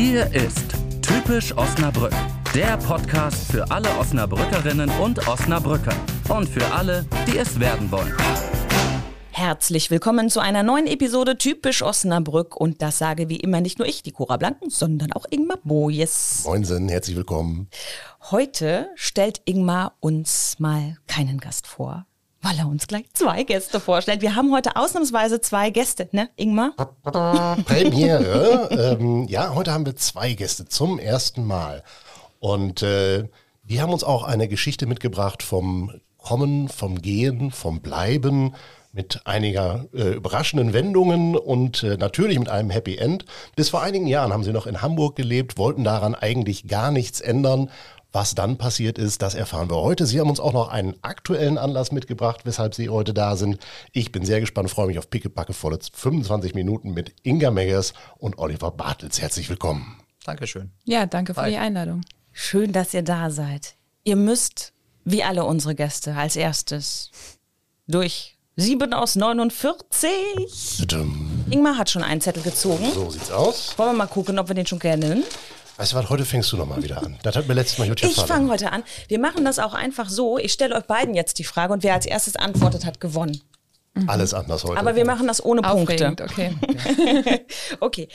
Hier ist Typisch Osnabrück, der Podcast für alle Osnabrückerinnen und Osnabrücker und für alle, die es werden wollen. Herzlich willkommen zu einer neuen Episode Typisch Osnabrück und das sage wie immer nicht nur ich, die Cora Blanken, sondern auch Ingmar Bojes. Moinsen, herzlich willkommen. Heute stellt Ingmar uns mal keinen Gast vor, weil er uns gleich zwei Gäste vorstellt. Wir haben heute ausnahmsweise zwei Gäste, ne, Ingmar? Premiere. ähm, ja, heute haben wir zwei Gäste zum ersten Mal. Und äh, die haben uns auch eine Geschichte mitgebracht vom Kommen, vom Gehen, vom Bleiben, mit einiger äh, überraschenden Wendungen und äh, natürlich mit einem Happy End. Bis vor einigen Jahren haben sie noch in Hamburg gelebt, wollten daran eigentlich gar nichts ändern. Was dann passiert ist, das erfahren wir heute. Sie haben uns auch noch einen aktuellen Anlass mitgebracht, weshalb Sie heute da sind. Ich bin sehr gespannt, freue mich auf pickepacke volle 25 Minuten mit Inga Meggers und Oliver Bartels. Herzlich willkommen. Dankeschön. Ja, danke für Hi. die Einladung. Schön, dass ihr da seid. Ihr müsst, wie alle unsere Gäste, als erstes durch 7 aus 49. Tudum. Ingmar hat schon einen Zettel gezogen. So sieht's aus. Wollen wir mal gucken, ob wir den schon kennen? Weißt du was, heute fängst du nochmal wieder an. Das hat mir letztes Mal gut Ich gefallen. fange heute an. Wir machen das auch einfach so. Ich stelle euch beiden jetzt die Frage und wer als erstes antwortet, hat gewonnen. Alles anders heute. Aber wir machen das ohne Punkte. Aufregend, okay. Okay.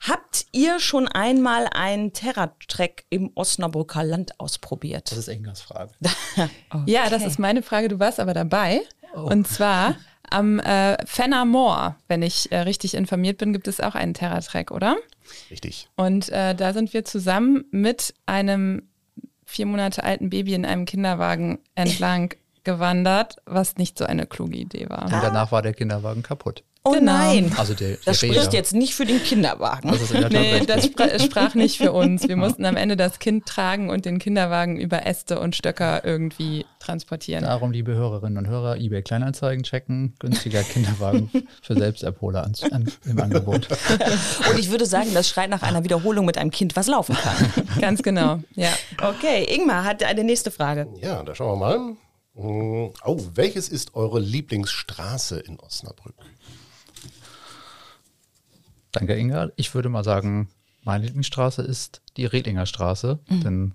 Habt ihr schon einmal einen Terra-Track im Osnabrücker Land ausprobiert? Das ist Ingas Frage. Ja, das ist meine Frage. Du warst aber dabei. Oh. Und zwar am äh, Fenner Moor, wenn ich äh, richtig informiert bin, gibt es auch einen Terra-Track, oder? Richtig. Und äh, da sind wir zusammen mit einem vier Monate alten Baby in einem Kinderwagen entlang gewandert, was nicht so eine kluge Idee war. Und danach war der Kinderwagen kaputt. Oh Genau. nein. Also der, Das der spricht Räder. jetzt nicht für den Kinderwagen. Das ist in der Tat Nee, das spra sprach nicht für uns. Wir mussten am Ende das Kind tragen und den Kinderwagen über Äste und Stöcker irgendwie transportieren. Darum, liebe Hörerinnen und Hörer, eBay Kleinanzeigen checken, günstiger Kinderwagen für Selbstabholer an, an, im Angebot. Und ich würde sagen, das schreit nach einer Wiederholung mit einem Kind, was laufen kann. Ganz genau, ja. Okay, Ingmar hat eine nächste Frage. Ja, da schauen wir mal. Hm, Oh, welches ist eure Lieblingsstraße in Osnabrück? Danke, Inga. Ich würde mal sagen, meine Lieblingsstraße ist die Redlinger Straße, denn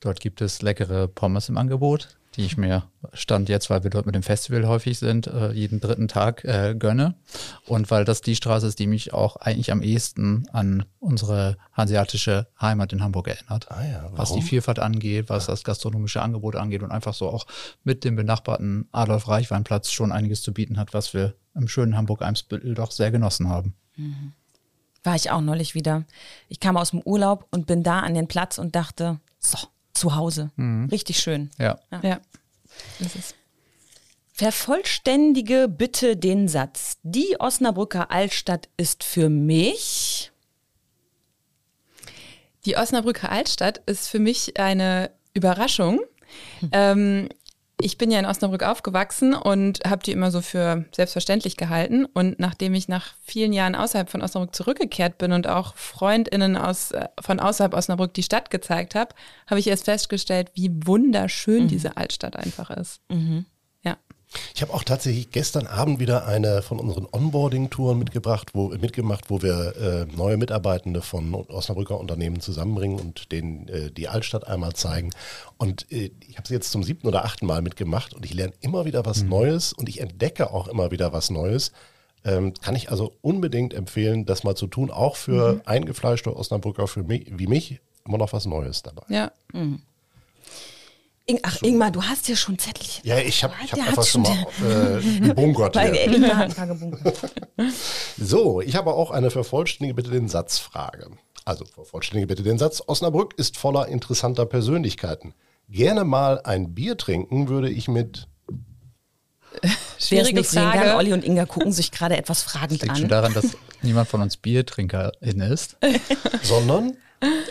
dort gibt es leckere Pommes im Angebot, die ich mir Stand jetzt, weil wir dort mit dem Festival häufig sind, äh, jeden dritten Tag äh, gönne. Und weil das die Straße ist, die mich auch eigentlich am ehesten an unsere hanseatische Heimat in Hamburg erinnert. Ah ja, was die? Vielfalt angeht, was das gastronomische Angebot angeht und einfach so auch mit dem benachbarten Adolf-Reichweinplatz schon einiges zu bieten hat, was wir im schönen Hamburg-Eimsbüttel doch sehr genossen haben. War ich auch neulich wieder. Ich kam aus dem Urlaub und bin da an den Platz und dachte, so, zu Hause. Richtig schön. Ja. Ja. Das ist Vervollständige bitte den Satz. Die Osnabrücker Altstadt ist für mich. Die Osnabrücker Altstadt ist für mich eine Überraschung. Ähm, ich bin ja in Osnabrück aufgewachsen und habe die immer so für selbstverständlich gehalten. Und nachdem ich nach vielen Jahren außerhalb von Osnabrück zurückgekehrt bin und auch FreundInnen aus, äh, von außerhalb Osnabrück die Stadt gezeigt habe, habe ich erst festgestellt, wie wunderschön diese Altstadt einfach ist. Ja. Ich habe auch tatsächlich gestern Abend wieder eine von unseren Onboarding-Touren mitgebracht, wo, mitgemacht, wo wir äh, neue Mitarbeitende von Osnabrücker Unternehmen zusammenbringen und denen äh, die Altstadt einmal zeigen. Und äh, ich habe sie jetzt zum siebten oder achten Mal mitgemacht und ich lerne immer wieder was Neues und ich entdecke auch immer wieder was Neues. Ähm, kann ich also unbedingt empfehlen, das mal zu tun, auch für eingefleischte Osnabrücker für mich, wie mich immer noch was Neues dabei. Ja. Ing Ach, Ingmar, du hast ja schon Zettelchen. Ja, ich habe ich hab einfach schon mal äh, gebunkert. Ingmar hat. So, ich habe auch eine vervollständige bitte den Satzfrage. Also vervollständige bitte den Satz. Osnabrück ist voller interessanter Persönlichkeiten. Gerne mal ein Bier trinken würde ich mit. Schwierige nicht sehen kann, Frage. Olli und Inga gucken sich gerade etwas fragend Liegt schon an. daran, dass niemand von uns Biertrinkerin ist. Sondern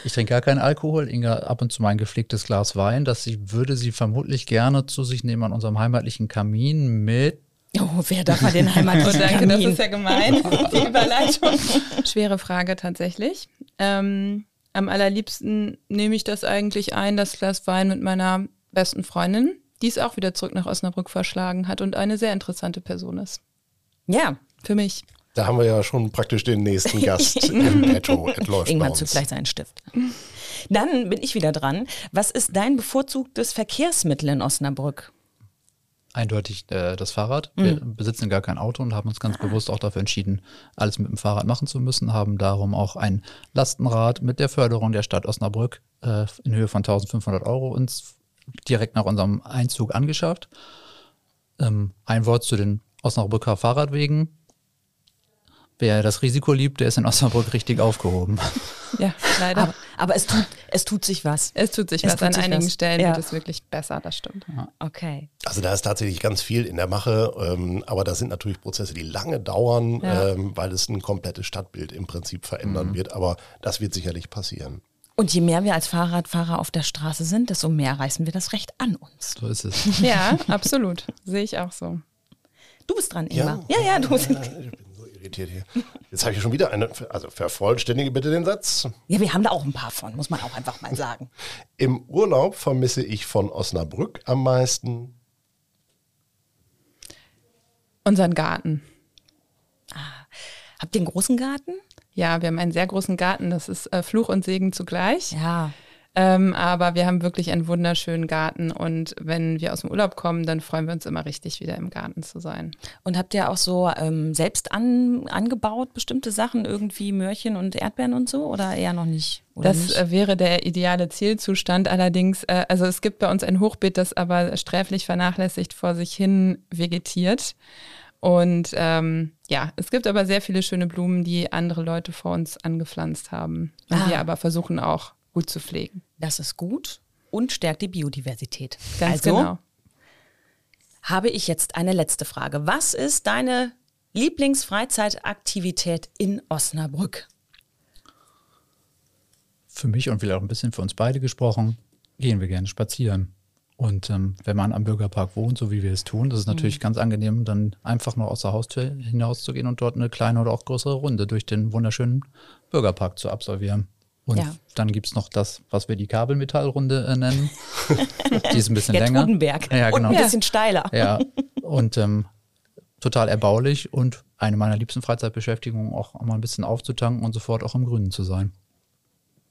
Ich trinke gar keinen Alkohol. Inga ab und zu mal ein gepflegtes Glas Wein. Das sie, würde sie vermutlich gerne zu sich nehmen an unserem heimatlichen Kamin mit. Oh, wer darf mal den heimatlichen Oh, danke, das Kamin? ist ja gemein, die Überleitung. Schwere Frage tatsächlich. Ähm, am allerliebsten nehme ich das eigentlich ein, das Glas Wein mit meiner besten Freundin, die es auch wieder zurück nach Osnabrück verschlagen hat und eine sehr interessante Person ist. Ja, Für mich. Da haben wir ja schon praktisch den nächsten Gast im Petto. Irgendwann zückt gleich seinen Stift. Dann bin ich wieder dran. Was ist dein bevorzugtes Verkehrsmittel in Osnabrück? Eindeutig äh, das Fahrrad. Wir besitzen gar kein Auto und haben uns ganz bewusst auch dafür entschieden, alles mit dem Fahrrad machen zu müssen, haben darum auch ein Lastenrad mit der Förderung der Stadt Osnabrück äh, in Höhe von 1500 Euro uns direkt nach unserem Einzug angeschafft. Ähm, ein Wort zu den Osnabrücker Fahrradwegen. Wer das Risiko liebt, der ist in Osnabrück richtig aufgehoben. Ja, leider. Aber, aber es, tut, es tut sich was. es tut sich es was. tut An sich einigen was. Stellen Ja. wird es wirklich besser, das stimmt. Okay. Also da ist tatsächlich ganz viel in der Mache, ähm, aber das sind natürlich Prozesse, die lange dauern, Ja. ähm, weil es ein komplettes Stadtbild im Prinzip verändern wird. Aber das wird sicherlich passieren. Und je mehr wir als Fahrradfahrer auf der Straße sind, desto mehr reißen wir das Recht an uns. So ist es. Ja, absolut. Sehe ich auch so. Du bist dran, Ingmar. Ja, ja, du bist. Irritiert hier. Jetzt habe ich schon wieder eine, also vervollständige bitte den Satz. Ja, wir haben da auch ein paar von, muss man auch einfach mal sagen. Im Urlaub vermisse ich von Osnabrück am meisten. Unseren Garten. Habt ihr einen großen Garten? Ja, wir haben einen sehr großen Garten. Das ist äh, Fluch und Segen zugleich. Ja. Ähm, aber wir haben wirklich einen wunderschönen Garten. Und wenn wir aus dem Urlaub kommen, dann freuen wir uns immer richtig, wieder im Garten zu sein. Und habt ihr auch so ähm, selbst an, angebaut bestimmte Sachen, irgendwie Möhrchen und Erdbeeren und so? Oder eher noch nicht? Das nicht? äh, wäre der ideale Zielzustand. Allerdings, äh, also es gibt bei uns ein Hochbeet, das aber sträflich vernachlässigt vor sich hin vegetiert. Und ähm, ja, es gibt aber sehr viele schöne Blumen, die andere Leute vor uns angepflanzt haben. Und Ah. wir aber versuchen auch gut zu pflegen. das ist gut und stärkt die Biodiversität. Ganz also genau. habe ich jetzt eine letzte Frage. Was ist deine Lieblingsfreizeitaktivität in Osnabrück? für mich und vielleicht auch ein bisschen für uns beide gesprochen, gehen wir gerne spazieren. Und ähm, wenn man am Bürgerpark wohnt, so wie wir es tun, das ist natürlich ganz angenehm, dann einfach nur aus der Haustür hinauszugehen und dort eine kleine oder auch größere Runde durch den wunderschönen Bürgerpark zu absolvieren. Und Ja. dann gibt es noch das, was wir die Kabelmetallrunde äh, nennen. die ist ein bisschen Der länger. Trudenberg. Ja, genau. Und ein bisschen steiler. Ja, und ähm, total erbaulich und eine meiner liebsten Freizeitbeschäftigungen auch mal ein bisschen aufzutanken und sofort auch im Grünen zu sein.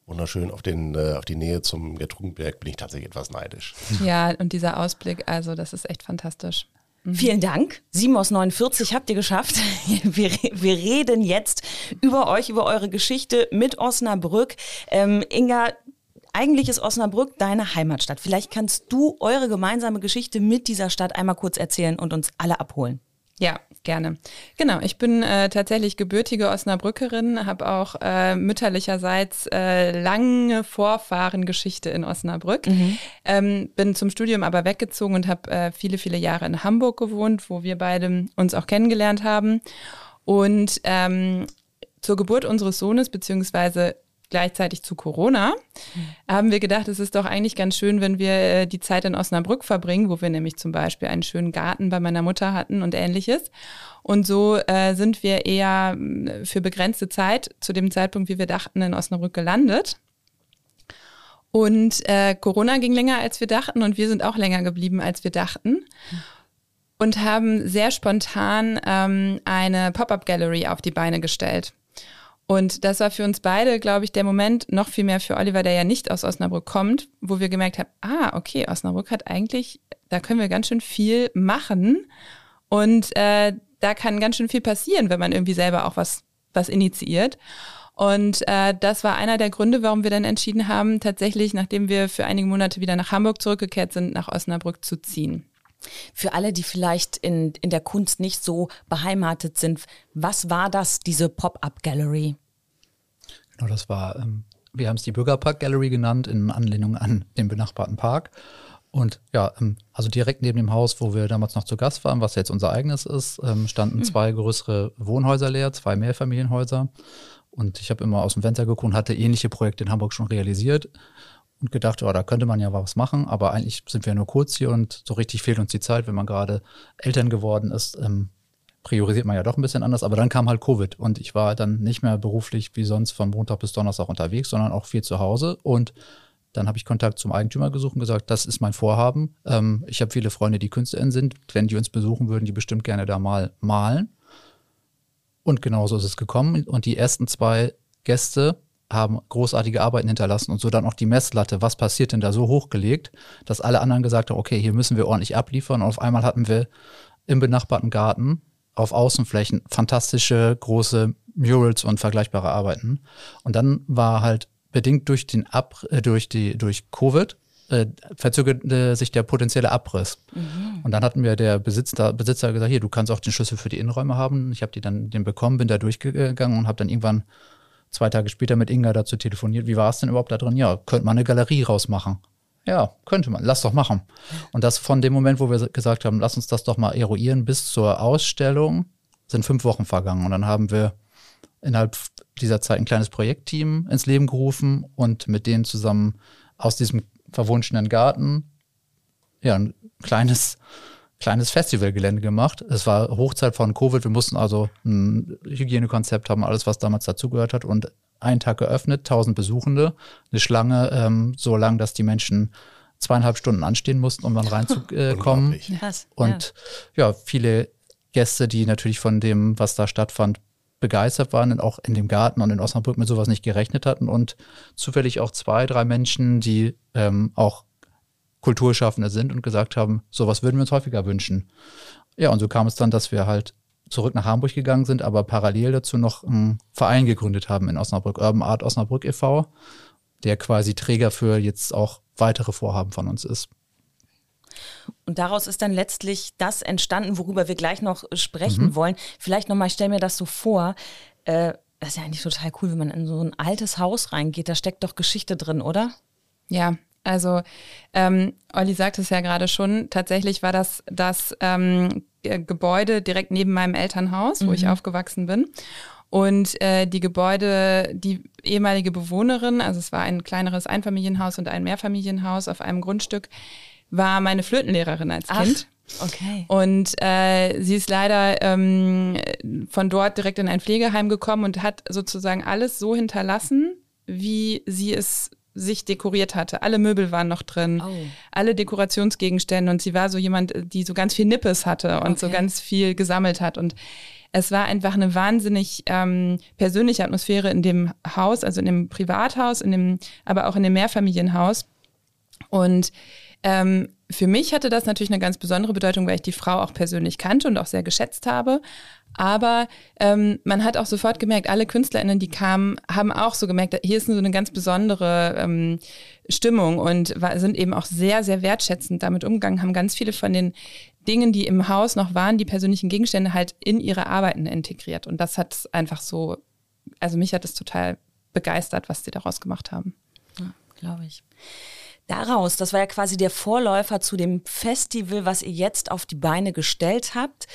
Wunderschön. Auf, den, äh, auf die Nähe zum Gertrudenberg bin ich tatsächlich etwas neidisch. Ja, und dieser Ausblick, also das ist echt fantastisch. Vielen Dank. 7 aus 49 habt ihr geschafft. Wir, wir reden jetzt über euch, über eure Geschichte mit Osnabrück. Ähm, Inga, eigentlich ist Osnabrück deine Heimatstadt. Vielleicht kannst du eure gemeinsame Geschichte mit dieser Stadt einmal kurz erzählen und uns alle abholen. Ja, gerne. Genau, ich bin äh, tatsächlich gebürtige Osnabrückerin, habe auch äh, mütterlicherseits äh, lange Vorfahrengeschichte in Osnabrück. Ähm, bin zum Studium aber weggezogen und habe äh, viele, viele Jahre in Hamburg gewohnt, wo wir beide uns auch kennengelernt haben. Und ähm, zur Geburt unseres Sohnes, beziehungsweise gleichzeitig zu Corona, haben wir gedacht, es ist doch eigentlich ganz schön, wenn wir äh, die Zeit in Osnabrück verbringen, wo wir nämlich zum Beispiel einen schönen Garten bei meiner Mutter hatten und ähnliches. Und so äh, sind wir eher mh, für begrenzte Zeit, zu dem Zeitpunkt, wie wir dachten, in Osnabrück gelandet. Und äh, Corona ging länger, als wir dachten und wir sind auch länger geblieben, als wir dachten. Und haben sehr spontan ähm, eine Pop-up-Gallery auf die Beine gestellt. Und das war für uns beide, glaube ich, der Moment, noch viel mehr für Oliver, der ja nicht aus Osnabrück kommt, wo wir gemerkt haben, ah, okay, Osnabrück hat eigentlich, da können wir ganz schön viel machen. Und äh, da kann ganz schön viel passieren, wenn man irgendwie selber auch was, was initiiert. Und äh, das war einer der Gründe, warum wir dann entschieden haben, tatsächlich, nachdem wir für einige Monate wieder nach Hamburg zurückgekehrt sind, nach Osnabrück zu ziehen. Für alle, die vielleicht in, in der Kunst nicht so beheimatet sind, was war das, diese Pop-up-Gallery? Genau, das war, ähm, wir haben es die Bürgerpark Gallery genannt, in Anlehnung an den benachbarten Park. Und ja, ähm, also direkt neben dem Haus, wo wir damals noch zu Gast waren, was jetzt unser eigenes ist, ähm, standen zwei größere Wohnhäuser leer, zwei Mehrfamilienhäuser. Und ich habe immer aus dem Fenster geguckt und hatte ähnliche Projekte in Hamburg schon realisiert und gedacht, oh, da könnte man ja was machen, aber eigentlich sind wir nur kurz hier und so richtig fehlt uns die Zeit, wenn man gerade Eltern geworden ist. Ähm, priorisiert man ja doch ein bisschen anders, aber dann kam halt Covid und ich war dann nicht mehr beruflich wie sonst von Montag bis Donnerstag unterwegs, sondern auch viel zu Hause und dann habe ich Kontakt zum Eigentümer gesucht und gesagt, das ist mein Vorhaben. Ähm, ich habe viele Freunde, die KünstlerInnen sind. Wenn die uns besuchen, würden die bestimmt gerne da mal malen. Und genauso ist es gekommen. Und die ersten zwei Gäste haben großartige Arbeiten hinterlassen und so dann auch die Messlatte, was passiert denn da so hochgelegt, dass alle anderen gesagt haben, okay, hier müssen wir ordentlich abliefern. Und auf einmal hatten wir im benachbarten Garten auf Außenflächen fantastische große Murals und vergleichbare Arbeiten. Und dann war halt bedingt durch den Ab äh, durch die durch Covid äh, verzögerte sich der potenzielle Abriss. Mhm. Und dann hatten wir der Besitzer, Besitzer gesagt, hier, du kannst auch den Schlüssel für die Innenräume haben. Ich habe die dann den bekommen, bin da durchgegangen und habe dann irgendwann zwei Tage später mit Inga dazu telefoniert. Wie war es denn überhaupt da drin? Ja, könnte man eine Galerie rausmachen. Ja, könnte man. Lass doch machen. Und das von dem Moment, wo wir gesagt haben, lass uns das doch mal eruieren, bis zur Ausstellung sind fünf Wochen vergangen. Und dann haben wir innerhalb dieser Zeit ein kleines Projektteam ins Leben gerufen und mit denen zusammen aus diesem verwunschenen Garten ja ein kleines kleines Festivalgelände gemacht. Es war Hochzeit von Covid. Wir mussten also ein Hygienekonzept haben, alles, was damals dazugehört hat. Und einen Tag geöffnet, 1000 Besuchende, eine Schlange ähm, so lang, dass die Menschen zweieinhalb Stunden anstehen mussten, um dann reinzukommen. Äh, und ja. ja, viele Gäste, die natürlich von dem, was da stattfand, begeistert waren und auch in dem Garten und in Osnabrück mit sowas nicht gerechnet hatten und zufällig auch zwei, drei Menschen, die ähm, auch Kulturschaffende sind und gesagt haben, sowas würden wir uns häufiger wünschen. Ja, und so kam es dann, dass wir halt zurück nach Hamburg gegangen sind, aber parallel dazu noch einen Verein gegründet haben in Osnabrück, Urban Art Osnabrück e.V., der quasi Träger für jetzt auch weitere Vorhaben von uns ist. Und daraus ist dann letztlich das entstanden, worüber wir gleich noch sprechen mhm. wollen. Vielleicht nochmal, ich stelle mir das so vor, äh, das ist ja eigentlich total cool, wenn man in so ein altes Haus reingeht, da steckt doch Geschichte drin, oder? Ja, also ähm, Olli sagt es ja gerade schon, tatsächlich war das das ähm, Gebäude direkt neben meinem Elternhaus, wo mhm. ich aufgewachsen bin. Und äh, die Gebäude, die ehemalige Bewohnerin, also es war ein kleineres Einfamilienhaus und ein Mehrfamilienhaus auf einem Grundstück, war meine Flötenlehrerin als Kind. Ach, okay. Und äh, sie ist leider ähm, von dort direkt in ein Pflegeheim gekommen und hat sozusagen alles so hinterlassen, wie sie es sich dekoriert hatte. Alle Möbel waren noch drin, oh. alle Dekorationsgegenstände und sie war so jemand, die so ganz viel Nippes hatte und okay. so ganz viel gesammelt hat und es war einfach eine wahnsinnig ähm, persönliche Atmosphäre in dem Haus, also in dem Privathaus, in dem, aber auch in dem Mehrfamilienhaus. Und ähm, für mich hatte das natürlich eine ganz besondere Bedeutung, weil ich die Frau auch persönlich kannte und auch sehr geschätzt habe. Aber ähm, man hat auch sofort gemerkt, alle KünstlerInnen, die kamen, haben auch so gemerkt, hier ist so eine ganz besondere ähm, Stimmung und sind eben auch sehr, sehr wertschätzend damit umgegangen, haben ganz viele von den Dingen, die im Haus noch waren, die persönlichen Gegenstände halt in ihre Arbeiten integriert. Und das hat einfach so, also mich hat es total begeistert, was sie daraus gemacht haben. Ja, glaube ich. Daraus, das war ja quasi der Vorläufer zu dem Festival, was ihr jetzt auf die Beine gestellt habt,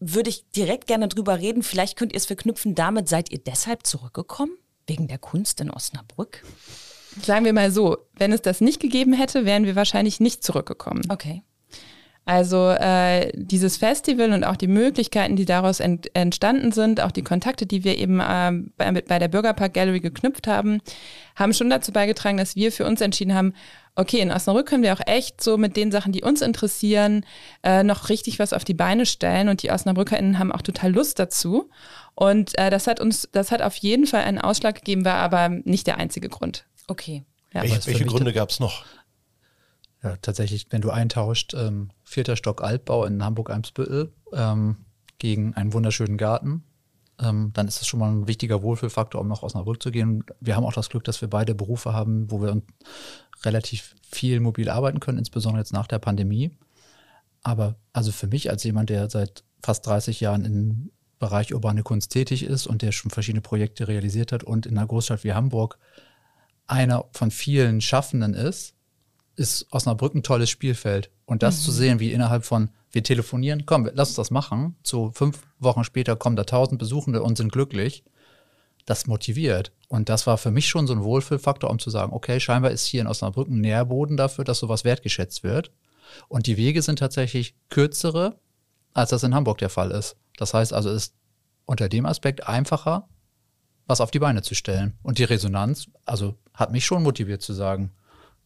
würde ich direkt gerne drüber reden. Vielleicht könnt ihr es verknüpfen damit, seid ihr deshalb zurückgekommen? Wegen der Kunst in Osnabrück? Sagen wir mal so, wenn es das nicht gegeben hätte, wären wir wahrscheinlich nicht zurückgekommen. Okay. Also äh, dieses Festival und auch die Möglichkeiten, die daraus ent entstanden sind, auch die Kontakte, die wir eben äh, bei, bei der Bürgerpark Gallery geknüpft haben, haben schon dazu beigetragen, dass wir für uns entschieden haben, okay, in Osnabrück können wir auch echt so mit den Sachen, die uns interessieren, äh, noch richtig was auf die Beine stellen. Und die OsnabrückerInnen haben auch total Lust dazu. Und äh, das hat uns, das hat auf jeden Fall einen Ausschlag gegeben, war aber nicht der einzige Grund. Okay. Ja. Welche, welche Gründe gab es noch? Ja, tatsächlich, wenn du eintauscht, ähm, vierter Stock Altbau in Hamburg-Eimsbüttel ähm, gegen einen wunderschönen Garten, ähm, dann ist das schon mal ein wichtiger Wohlfühlfaktor, um nach Osnabrück zu gehen. Wir haben auch das Glück, dass wir beide Berufe haben, wo wir relativ viel mobil arbeiten können, insbesondere jetzt nach der Pandemie. Aber also für mich als jemand, der seit fast 30 Jahren im Bereich urbane Kunst tätig ist und der schon verschiedene Projekte realisiert hat und in einer Großstadt wie Hamburg einer von vielen Schaffenden ist, ist Osnabrück ein tolles Spielfeld. Und das mhm. zu sehen, wie innerhalb von, wir telefonieren, komm, lass uns das machen. So fünf Wochen später kommen da tausend Besuchende und sind glücklich. Das motiviert. Und das war für mich schon so ein Wohlfühlfaktor, um zu sagen, okay, scheinbar ist hier in Osnabrück ein Nährboden dafür, dass sowas wertgeschätzt wird. Und die Wege sind tatsächlich kürzere, als das in Hamburg der Fall ist. Das heißt also, es ist unter dem Aspekt einfacher, was auf die Beine zu stellen. Und die Resonanz, also hat mich schon motiviert zu sagen,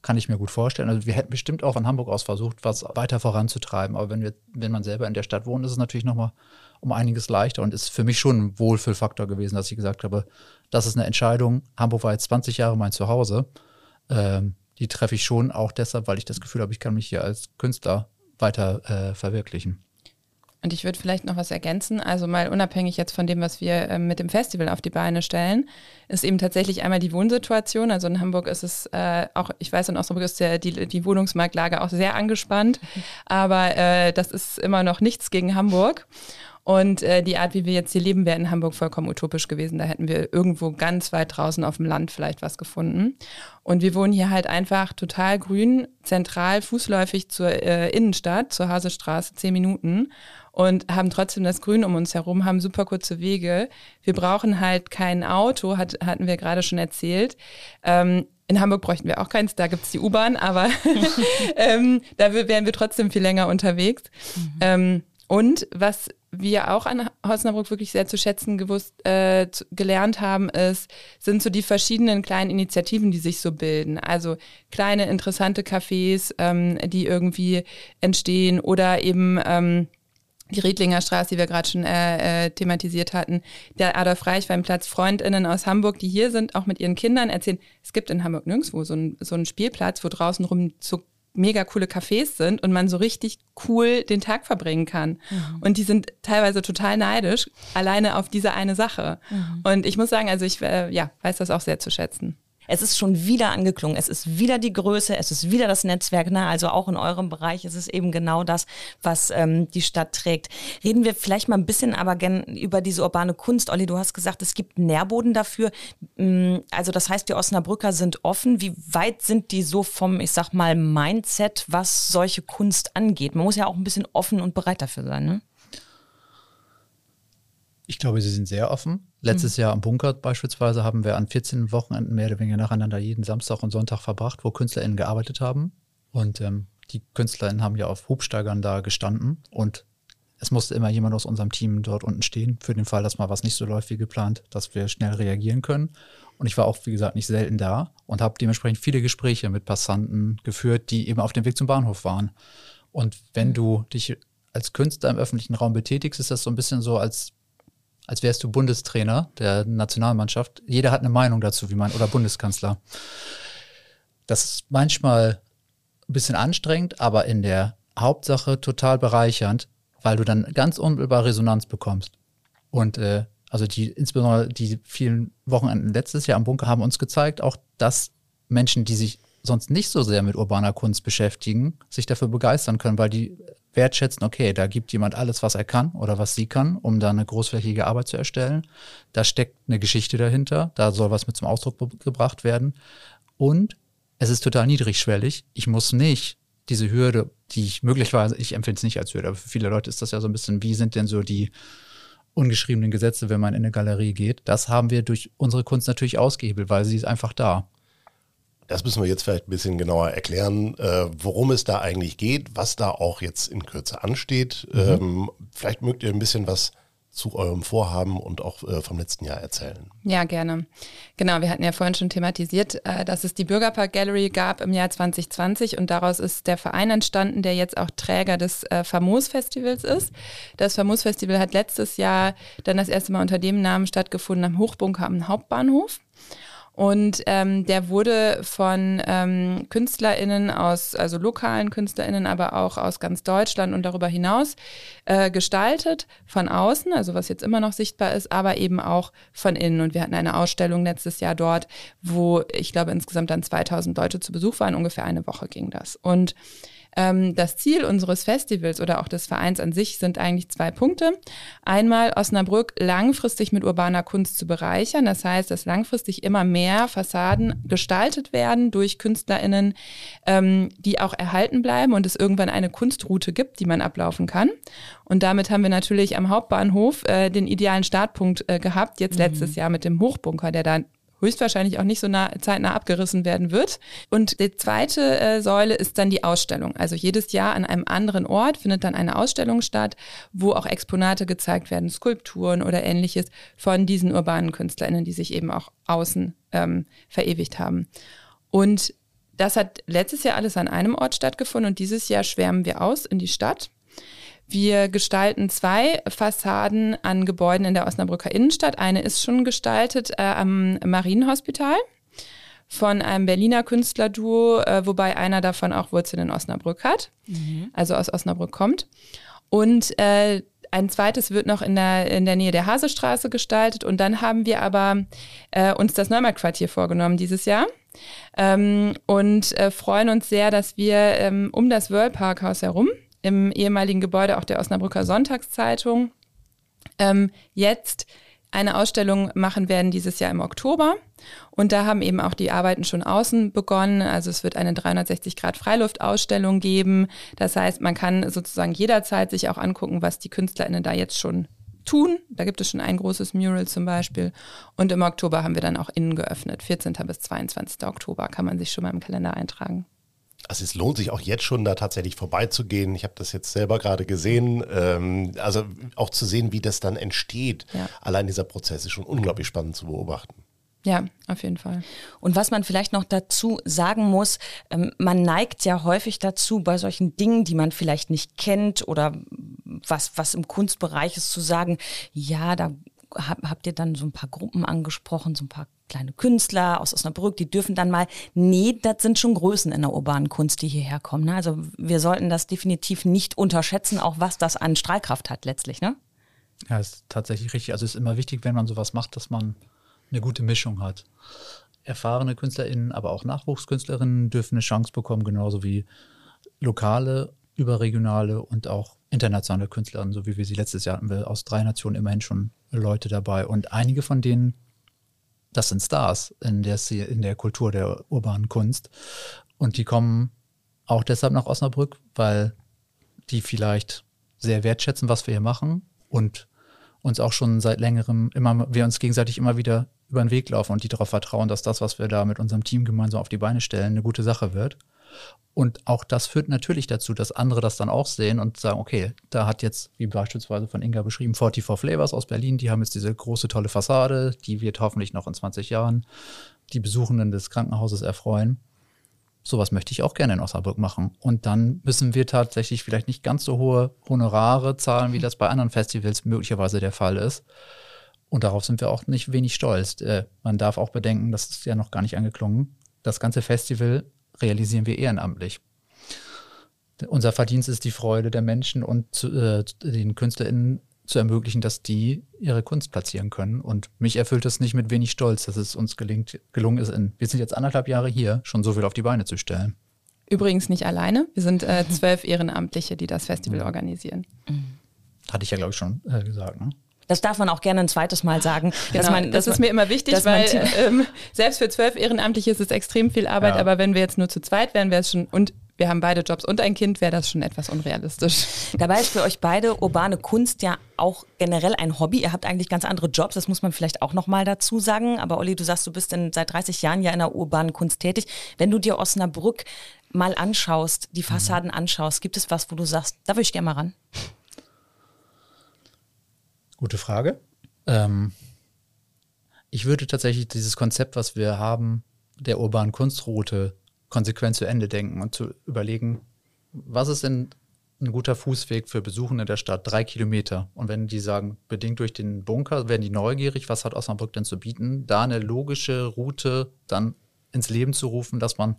kann ich mir gut vorstellen. Also wir hätten bestimmt auch von Hamburg aus versucht, was weiter voranzutreiben. Aber wenn wir, wenn man selber in der Stadt wohnt, ist es natürlich nochmal um einiges leichter und ist für mich schon ein Wohlfühlfaktor gewesen, dass ich gesagt habe, das ist eine Entscheidung. Hamburg war jetzt 20 Jahre mein Zuhause. Ähm, die treffe ich schon auch deshalb, weil ich das Gefühl habe, ich kann mich hier als Künstler weiter äh, verwirklichen. Und ich würde vielleicht noch was ergänzen. Also mal unabhängig jetzt von dem, was wir äh, mit dem Festival auf die Beine stellen, ist eben tatsächlich einmal die Wohnsituation. Also in Hamburg ist es äh, auch, ich weiß, in Osnabrück ist der, die, die Wohnungsmarktlage auch sehr angespannt. Aber äh, das ist immer noch nichts gegen Hamburg. Und äh, die Art, wie wir jetzt hier leben, wäre in Hamburg vollkommen utopisch gewesen. Da hätten wir irgendwo ganz weit draußen auf dem Land vielleicht was gefunden. Und wir wohnen hier halt einfach total grün, zentral, fußläufig zur äh, Innenstadt, zur Hasestraße, zehn Minuten und haben trotzdem das Grün um uns herum, haben super kurze Wege. Wir brauchen halt kein Auto, hat, hatten wir gerade schon erzählt. Ähm, in Hamburg bräuchten wir auch keins, da gibt's die U-Bahn, aber ähm, da wären wir trotzdem viel länger unterwegs. Mhm. Ähm, und was wir auch an Osnabrück wirklich sehr zu schätzen gewusst, äh, gelernt haben, ist, sind so die verschiedenen kleinen Initiativen, die sich so bilden. Also kleine interessante Cafés, ähm, die irgendwie entstehen oder eben ähm, die Riedlinger Straße, die wir gerade schon äh, äh, thematisiert hatten, der Adolf Reichweinplatz, Freundinnen aus Hamburg, die hier sind, auch mit ihren Kindern erzählen, es gibt in Hamburg nirgendwo so einen so einen Spielplatz, wo draußen rum so mega coole Cafés sind und man so richtig cool den Tag verbringen kann. Mhm. Und die sind teilweise total neidisch, alleine auf diese eine Sache. Mhm. Und ich muss sagen, also ich äh, ja, weiß das auch sehr zu schätzen. Es ist schon wieder angeklungen. Es ist wieder die Größe, es ist wieder das Netzwerk. Ne? Also auch in eurem Bereich ist es eben genau das, was ähm, die Stadt trägt. Reden wir vielleicht mal ein bisschen aber gern über diese urbane Kunst. Olli, du hast gesagt, es gibt Nährboden dafür. Mm, also das heißt, die Osnabrücker sind offen. Wie weit sind die so vom, ich sag mal, Mindset, was solche Kunst angeht? Man muss ja auch ein bisschen offen und bereit dafür sein. Ne? Ich glaube, sie sind sehr offen. Letztes mhm. Jahr am Bunker beispielsweise haben wir an 14 Wochenenden mehr oder weniger nacheinander jeden Samstag und Sonntag verbracht, wo KünstlerInnen gearbeitet haben. Und ähm, die KünstlerInnen haben ja auf Hubsteigern da gestanden und es musste immer jemand aus unserem Team dort unten stehen, für den Fall, dass mal was nicht so läuft wie geplant, dass wir schnell reagieren können. Und ich war auch, wie gesagt, nicht selten da und habe dementsprechend viele Gespräche mit Passanten geführt, die eben auf dem Weg zum Bahnhof waren. Und wenn mhm. du dich als Künstler im öffentlichen Raum betätigst, ist das so ein bisschen so, als als wärst du Bundestrainer der Nationalmannschaft. Jeder hat eine Meinung dazu, wie man, oder Bundeskanzler. Das ist manchmal ein bisschen anstrengend, aber in der Hauptsache total bereichernd, weil du dann ganz unmittelbar Resonanz bekommst. Und äh, also die, insbesondere die vielen Wochenenden letztes Jahr am Bunker haben uns gezeigt, auch dass Menschen, die sich sonst nicht so sehr mit urbaner Kunst beschäftigen, sich dafür begeistern können, weil die wertschätzen, okay, da gibt jemand alles, was er kann oder was sie kann, um da eine großflächige Arbeit zu erstellen. Da steckt eine Geschichte dahinter, da soll was mit zum Ausdruck gebracht werden. Und es ist total niedrigschwellig. Ich muss nicht diese Hürde, die ich möglicherweise, ich empfinde es nicht als Hürde, aber für viele Leute ist das ja so ein bisschen, wie sind denn so die ungeschriebenen Gesetze, wenn man in eine Galerie geht? Das haben wir durch unsere Kunst natürlich ausgehebelt, weil sie ist einfach da. Das müssen wir jetzt vielleicht ein bisschen genauer erklären, äh, worum es da eigentlich geht, was da auch jetzt in Kürze ansteht. Mhm. Ähm, vielleicht mögt ihr ein bisschen was zu eurem Vorhaben und auch äh, vom letzten Jahr erzählen. Ja, gerne. Genau, wir hatten ja vorhin schon thematisiert, äh, dass es die Bürgerpark Gallery gab im Jahr 2020 und daraus ist der Verein entstanden, der jetzt auch Träger des äh, Famos Festivals ist. Das Famos Festival hat letztes Jahr dann das erste Mal unter dem Namen stattgefunden am Hochbunker am Hauptbahnhof. Und ähm, der wurde von ähm, KünstlerInnen aus, also lokalen KünstlerInnen, aber auch aus ganz Deutschland und darüber hinaus äh, gestaltet, von außen, also was jetzt immer noch sichtbar ist, aber eben auch von innen. Und wir hatten eine Ausstellung letztes Jahr dort, wo ich glaube insgesamt dann 2000 Leute zu Besuch waren. Ungefähr eine Woche ging das. Und ähm, das Ziel unseres Festivals oder auch des Vereins an sich sind eigentlich zwei Punkte. Einmal Osnabrück langfristig mit urbaner Kunst zu bereichern. Das heißt, dass langfristig immer mehr Fassaden gestaltet werden durch KünstlerInnen, ähm, die auch erhalten bleiben und es irgendwann eine Kunstroute gibt, die man ablaufen kann. Und damit haben wir natürlich am Hauptbahnhof äh, den idealen Startpunkt äh, gehabt, jetzt mhm. letztes Jahr mit dem Hochbunker, der da höchstwahrscheinlich auch nicht so nah, zeitnah abgerissen werden wird. Und die zweite äh, Säule ist dann die Ausstellung. Also jedes Jahr an einem anderen Ort findet dann eine Ausstellung statt, wo auch Exponate gezeigt werden, Skulpturen oder ähnliches von diesen urbanen KünstlerInnen, die sich eben auch außen ähm, verewigt haben. Und das hat letztes Jahr alles an einem Ort stattgefunden und dieses Jahr schwärmen wir aus in die Stadt. Wir gestalten zwei Fassaden an Gebäuden in der Osnabrücker Innenstadt. Eine ist schon gestaltet äh, am Marienhospital von einem Berliner Künstlerduo, äh, wobei einer davon auch Wurzeln in Osnabrück hat, mhm. also aus Osnabrück kommt. Und äh, ein zweites wird noch in der, in der Nähe der Hasestraße gestaltet. Und dann haben wir aber äh, uns das Neumarktquartier vorgenommen dieses Jahr. Ähm, und äh, freuen uns sehr, dass wir ähm, um das World Parkhaus herum, im ehemaligen Gebäude auch der Osnabrücker Sonntagszeitung, ähm, jetzt eine Ausstellung machen werden dieses Jahr im Oktober. Und da haben eben auch die Arbeiten schon außen begonnen. Also es wird eine 360-Grad-Freiluftausstellung geben. Das heißt, man kann sozusagen jederzeit sich auch angucken, was die KünstlerInnen da jetzt schon tun. Da gibt es schon ein großes Mural zum Beispiel. Und im Oktober haben wir dann auch innen geöffnet. 14. bis 22. Oktober kann man sich schon mal im Kalender eintragen. Also es lohnt sich auch jetzt schon da tatsächlich vorbeizugehen. Ich habe das jetzt selber gerade gesehen. Ähm, also auch zu sehen, wie das dann entsteht. Ja. Allein dieser Prozess ist schon unglaublich spannend zu beobachten. Ja, auf jeden Fall. Und was man vielleicht noch dazu sagen muss, ähm, man neigt ja häufig dazu, bei solchen Dingen, die man vielleicht nicht kennt oder was, was im Kunstbereich ist, zu sagen, ja, da hab, habt ihr dann so ein paar Gruppen angesprochen, so ein paar kleine Künstler aus Osnabrück, die dürfen dann mal, nee, das sind schon Größen in der urbanen Kunst, die hierher kommen. Ne? Also wir sollten das definitiv nicht unterschätzen, auch was das an Strahlkraft hat letztlich, ne? Ja, ist tatsächlich richtig. Also es ist immer wichtig, wenn man sowas macht, dass man eine gute Mischung hat. Erfahrene KünstlerInnen, aber auch Nachwuchskünstlerinnen dürfen eine Chance bekommen, genauso wie lokale, überregionale und auch internationale Künstlerinnen, so wie wir sie letztes Jahr hatten wir aus drei Nationen immerhin schon Leute dabei. Und einige von denen das sind Stars in der, in der Kultur der urbanen Kunst. Und die kommen auch deshalb nach Osnabrück, weil die vielleicht sehr wertschätzen, was wir hier machen und uns auch schon seit längerem immer, wir uns gegenseitig immer wieder über den Weg laufen und die darauf vertrauen, dass das, was wir da mit unserem Team gemeinsam auf die Beine stellen, eine gute Sache wird. Und auch das führt natürlich dazu, dass andere das dann auch sehen und sagen, okay, da hat jetzt, wie beispielsweise von Inga beschrieben, 44 Flavors aus Berlin, die haben jetzt diese große, tolle Fassade, die wird hoffentlich noch in 20 Jahren die Besuchenden des Krankenhauses erfreuen. Sowas möchte ich auch gerne in Osnabrück machen. Und dann müssen wir tatsächlich vielleicht nicht ganz so hohe Honorare zahlen, wie das bei anderen Festivals möglicherweise der Fall ist. Und darauf sind wir auch nicht wenig stolz. Äh, man darf auch bedenken, das ist ja noch gar nicht angeklungen. Das ganze Festival realisieren wir ehrenamtlich. Unser Verdienst ist die Freude der Menschen und zu, äh, den KünstlerInnen zu ermöglichen, dass die ihre Kunst platzieren können. Und mich erfüllt es nicht mit wenig Stolz, dass es uns gelingt, gelungen ist, in, wir sind jetzt anderthalb Jahre hier, schon so viel auf die Beine zu stellen. Übrigens nicht alleine. Wir sind äh, zwölf Ehrenamtliche, die das Festival mhm. organisieren. Hatte ich ja, glaube ich, schon äh, gesagt. Ne? Das darf man auch gerne ein zweites Mal sagen. Genau, man, das ist man, mir immer wichtig, weil ähm, selbst für zwölf Ehrenamtliche ist es extrem viel Arbeit, ja. aber wenn wir jetzt nur zu zweit wären, wäre es schon, und wir haben beide Jobs und ein Kind, wäre das schon etwas unrealistisch. Dabei ist für euch beide urbane Kunst ja auch generell ein Hobby. Ihr habt eigentlich ganz andere Jobs, das muss man vielleicht auch nochmal dazu sagen. Aber Olli, du sagst, du bist in, seit 30 Jahren ja in der urbanen Kunst tätig. Wenn du dir Osnabrück mal anschaust, die Fassaden anschaust, gibt es was, wo du sagst, da würde ich gerne mal ran? Gute Frage. Ähm, ich würde tatsächlich dieses Konzept, was wir haben, der urbanen Kunstroute konsequent zu Ende denken und zu überlegen, was ist denn ein guter Fußweg für Besuchende der Stadt? Drei Kilometer. Und wenn die sagen, bedingt durch den Bunker, werden die neugierig, was hat Osnabrück denn zu bieten? Da eine logische Route dann ins Leben zu rufen, dass man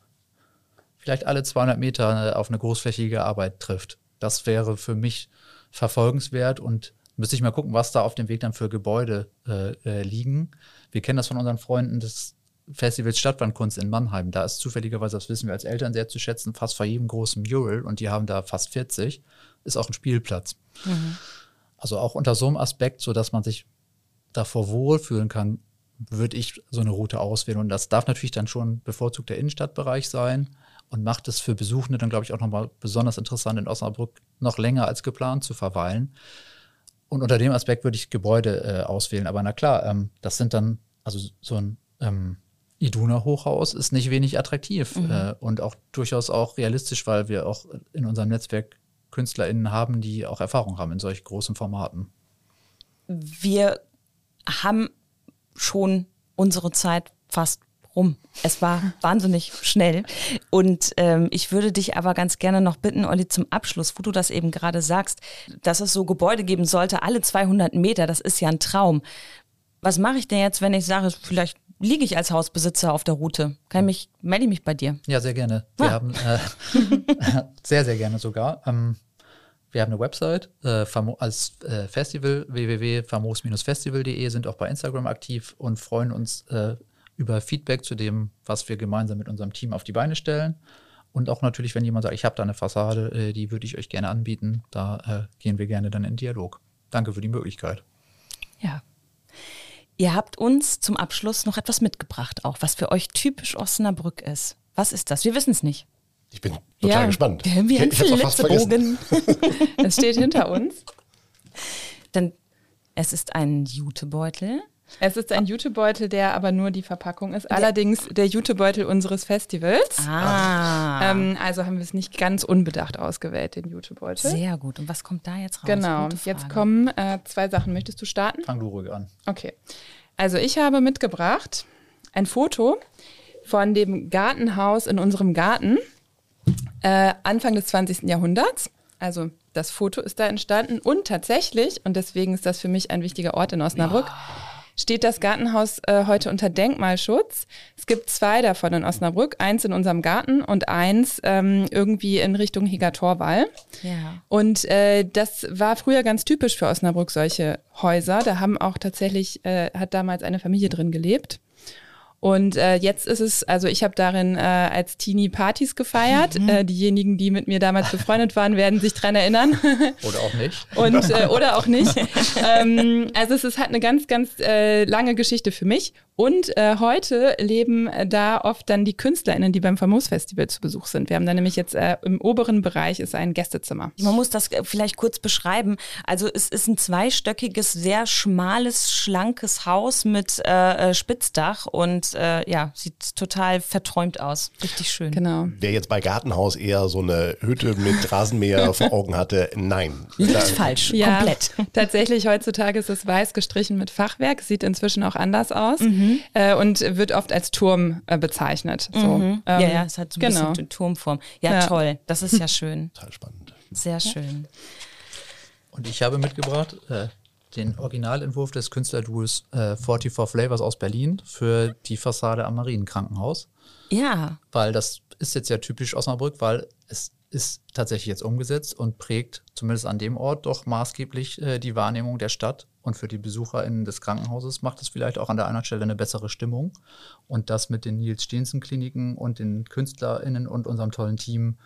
vielleicht alle 200 Meter auf eine großflächige Arbeit trifft. Das wäre für mich verfolgenswert und Müsste ich mal gucken, was da auf dem Weg dann für Gebäude äh, äh, liegen. Wir kennen das von unseren Freunden des Festivals Stadtwandkunst in Mannheim. Da ist zufälligerweise, das wissen wir als Eltern sehr zu schätzen, fast vor jedem großen Mural und die haben da fast 40, ist auch ein Spielplatz. Mhm. Also auch unter so einem Aspekt, sodass man sich davor wohlfühlen kann, würde ich so eine Route auswählen. Und das darf natürlich dann schon bevorzugt der Innenstadtbereich sein und macht es für Besuchende dann, glaube ich, auch nochmal besonders interessant, in Osnabrück noch länger als geplant zu verweilen. Und unter dem Aspekt würde ich Gebäude äh, auswählen. Aber na klar, ähm, das sind dann, also so ein ähm, Iduna-Hochhaus ist nicht wenig attraktiv mhm. äh, und auch durchaus auch realistisch, weil wir auch in unserem Netzwerk KünstlerInnen haben, die auch Erfahrung haben in solch großen Formaten. Wir haben schon unsere Zeit fast rum. Es war wahnsinnig schnell. Und ähm, ich würde dich aber ganz gerne noch bitten, Olli, zum Abschluss, wo du das eben gerade sagst, dass es so Gebäude geben sollte, alle 200 Meter, das ist ja ein Traum. Was mache ich denn jetzt, wenn ich sage, vielleicht liege ich als Hausbesitzer auf der Route? Kann ich mich, melde ich mich bei dir? Ja, sehr gerne. Wir Ah. haben äh, sehr, sehr gerne sogar. Ähm, wir haben eine Website äh, als äh, Festival www.famos-festival.de, sind auch bei Instagram aktiv und freuen uns äh, über Feedback zu dem, was wir gemeinsam mit unserem Team auf die Beine stellen. Und auch natürlich, wenn jemand sagt, ich habe da eine Fassade, äh, die würde ich euch gerne anbieten, da äh, gehen wir gerne dann in Dialog. Danke für die Möglichkeit. Ja. Ihr habt uns zum Abschluss noch etwas mitgebracht, auch was für euch typisch Osnabrück ist. Was ist das? Wir wissen es nicht. Ich bin total Ja, gespannt. Wir haben wie ein ich, ich hab's auch fast vergessen. Flitzebogen. Es steht hinter uns. Denn es ist ein Jutebeutel. Es ist ein Jutebeutel, der aber nur die Verpackung ist. Allerdings der Jutebeutel unseres Festivals. Ah, Ähm, also haben wir es nicht ganz unbedacht ausgewählt, den Jutebeutel. sehr gut. Und was kommt da jetzt raus? Genau. Jetzt kommen äh, zwei Sachen. Möchtest du starten? Fang du ruhig an. Okay. Also ich habe mitgebracht ein Foto von dem Gartenhaus in unserem Garten äh, Anfang des 20. Jahrhunderts. Also das Foto ist da entstanden und tatsächlich, und deswegen ist das für mich ein wichtiger Ort in Osnabrück, steht das Gartenhaus äh, heute unter Denkmalschutz. Es gibt zwei davon in Osnabrück, eins in unserem Garten und eins ähm, irgendwie in Richtung Hegertorwall. Ja. Und äh, das war früher ganz typisch für Osnabrück, solche Häuser. Da haben auch tatsächlich, äh, hat damals eine Familie drin gelebt. Und äh, jetzt ist es, also ich habe darin äh, als Teenie Partys gefeiert. Äh, diejenigen, die mit mir damals befreundet waren, werden sich dran erinnern. Oder auch nicht. Und, äh, oder auch nicht. ähm, also es ist halt eine ganz, ganz äh, lange Geschichte für mich. Und äh, heute leben äh, da oft dann die KünstlerInnen, die beim Famos Festival zu Besuch sind. Wir haben da nämlich jetzt äh, im oberen Bereich ist ein Gästezimmer. Man muss das äh, vielleicht kurz beschreiben. Also es ist ein zweistöckiges, sehr schmales, schlankes Haus mit äh, äh, Spitzdach und äh, ja, sieht total verträumt aus. Richtig schön. Genau. Wer jetzt bei Gartenhaus eher so eine Hütte mit Rasenmäher vor Augen hatte, nein. Liegt falsch, Ja, komplett. tatsächlich heutzutage ist es weiß gestrichen mit Fachwerk, sieht inzwischen auch anders aus äh, und wird oft als Turm äh, bezeichnet. So. Ähm, ja, ja, es hat so ein genau. bisschen Turmform. Ja, Ja. toll. Das ist ja schön. Total spannend. Sehr schön. Und ich habe mitgebracht äh, den Originalentwurf des Künstlerduos äh, 44 Flavors aus Berlin für die Fassade am Marienkrankenhaus. Ja, Weil das ist jetzt ja typisch Osnabrück, weil es ist tatsächlich jetzt umgesetzt und prägt zumindest an dem Ort doch maßgeblich äh, die Wahrnehmung der Stadt. Und für die BesucherInnen des Krankenhauses macht es vielleicht auch an der anderen Stelle eine bessere Stimmung. Und das mit den Nils Stehensen Kliniken und den KünstlerInnen und unserem tollen Team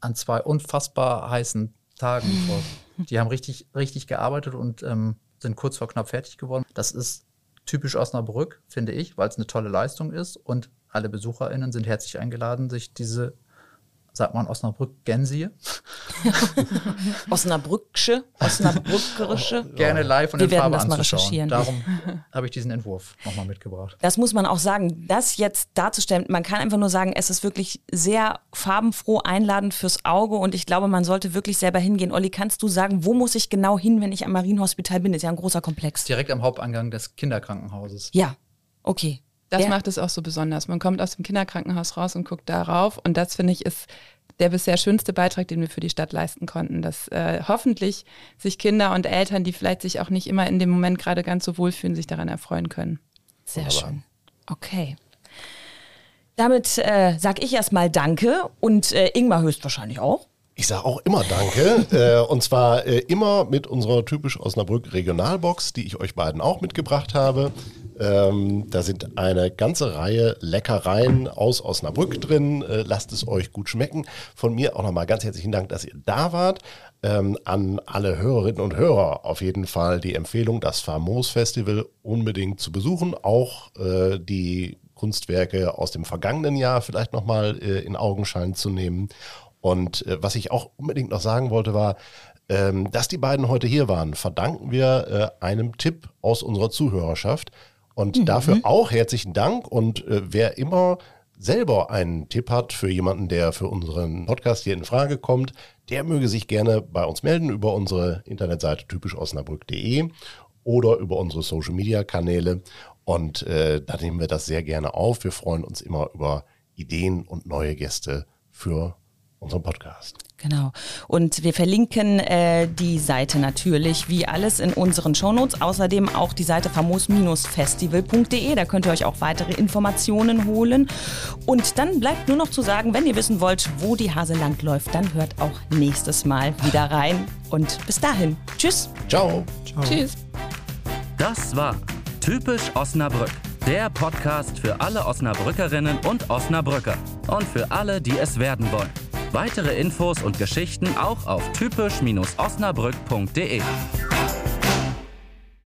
an zwei unfassbar heißen Tagen vor. Die haben richtig, richtig gearbeitet und ähm, sind kurz vor knapp fertig geworden. Das ist typisch Osnabrück, finde ich, weil es eine tolle Leistung ist und alle BesucherInnen sind herzlich eingeladen, sich diese, sagt man Osnabrück Gänsie, Osnabrücksche, Osnabrückerische. gerne live und Wir in werden Farbe das mal recherchieren. Darum habe ich diesen Entwurf nochmal mitgebracht. Das muss man auch sagen, das jetzt darzustellen, man kann einfach nur sagen, es ist wirklich sehr farbenfroh, einladend fürs Auge und ich glaube, man sollte wirklich selber hingehen. Olli, kannst du sagen, wo muss ich genau hin, wenn ich am Marienhospital bin? Ist ja ein großer Komplex. Direkt am Haupteingang des Kinderkrankenhauses. Ja, okay. Das Ja. macht es auch so besonders. Man kommt aus dem Kinderkrankenhaus raus und guckt darauf. Und das finde ich ist der bisher schönste Beitrag, den wir für die Stadt leisten konnten, dass äh, hoffentlich sich Kinder und Eltern, die vielleicht sich auch nicht immer in dem Moment gerade ganz so wohlfühlen, sich daran erfreuen können. Sehr schön. Okay. Damit äh, sag ich erstmal Danke und äh, Ingmar höchstwahrscheinlich auch. Ich sage auch immer Danke. äh, und zwar äh, immer mit unserer typisch Osnabrück Regionalbox, die ich euch beiden auch mitgebracht habe. Ähm, da sind eine ganze Reihe Leckereien aus Osnabrück drin. Äh, lasst es euch gut schmecken. Von mir auch nochmal ganz herzlichen Dank, dass ihr da wart. Ähm, an alle Hörerinnen und Hörer auf jeden Fall die Empfehlung, das Famos Festival unbedingt zu besuchen. Auch äh, die Kunstwerke aus dem vergangenen Jahr vielleicht nochmal äh, in Augenschein zu nehmen. Und äh, was ich auch unbedingt noch sagen wollte, war, ähm, dass die beiden heute hier waren, verdanken wir äh, einem Tipp aus unserer Zuhörerschaft. Und dafür auch herzlichen Dank. Und äh, wer immer selber einen Tipp hat für jemanden, der für unseren Podcast hier in Frage kommt, der möge sich gerne bei uns melden über unsere Internetseite typischosnabrück.de oder über unsere Social Media Kanäle. Und äh, da nehmen wir das sehr gerne auf. Wir freuen uns immer über Ideen und neue Gäste für unseren Podcast. Genau. Und wir verlinken äh, die Seite natürlich, wie alles in unseren Shownotes. Außerdem auch die Seite famos-festival.de. Da könnt ihr euch auch weitere Informationen holen. Und dann bleibt nur noch zu sagen, wenn ihr wissen wollt, wo die Hase lang läuft, dann hört auch nächstes Mal wieder rein. Und bis dahin. Tschüss. Ciao. Ciao. Tschüss. Das war Typisch Osnabrück, der Podcast für alle Osnabrückerinnen und Osnabrücker und für alle, die es werden wollen. Weitere Infos und Geschichten auch auf typisch-osnabrück.de.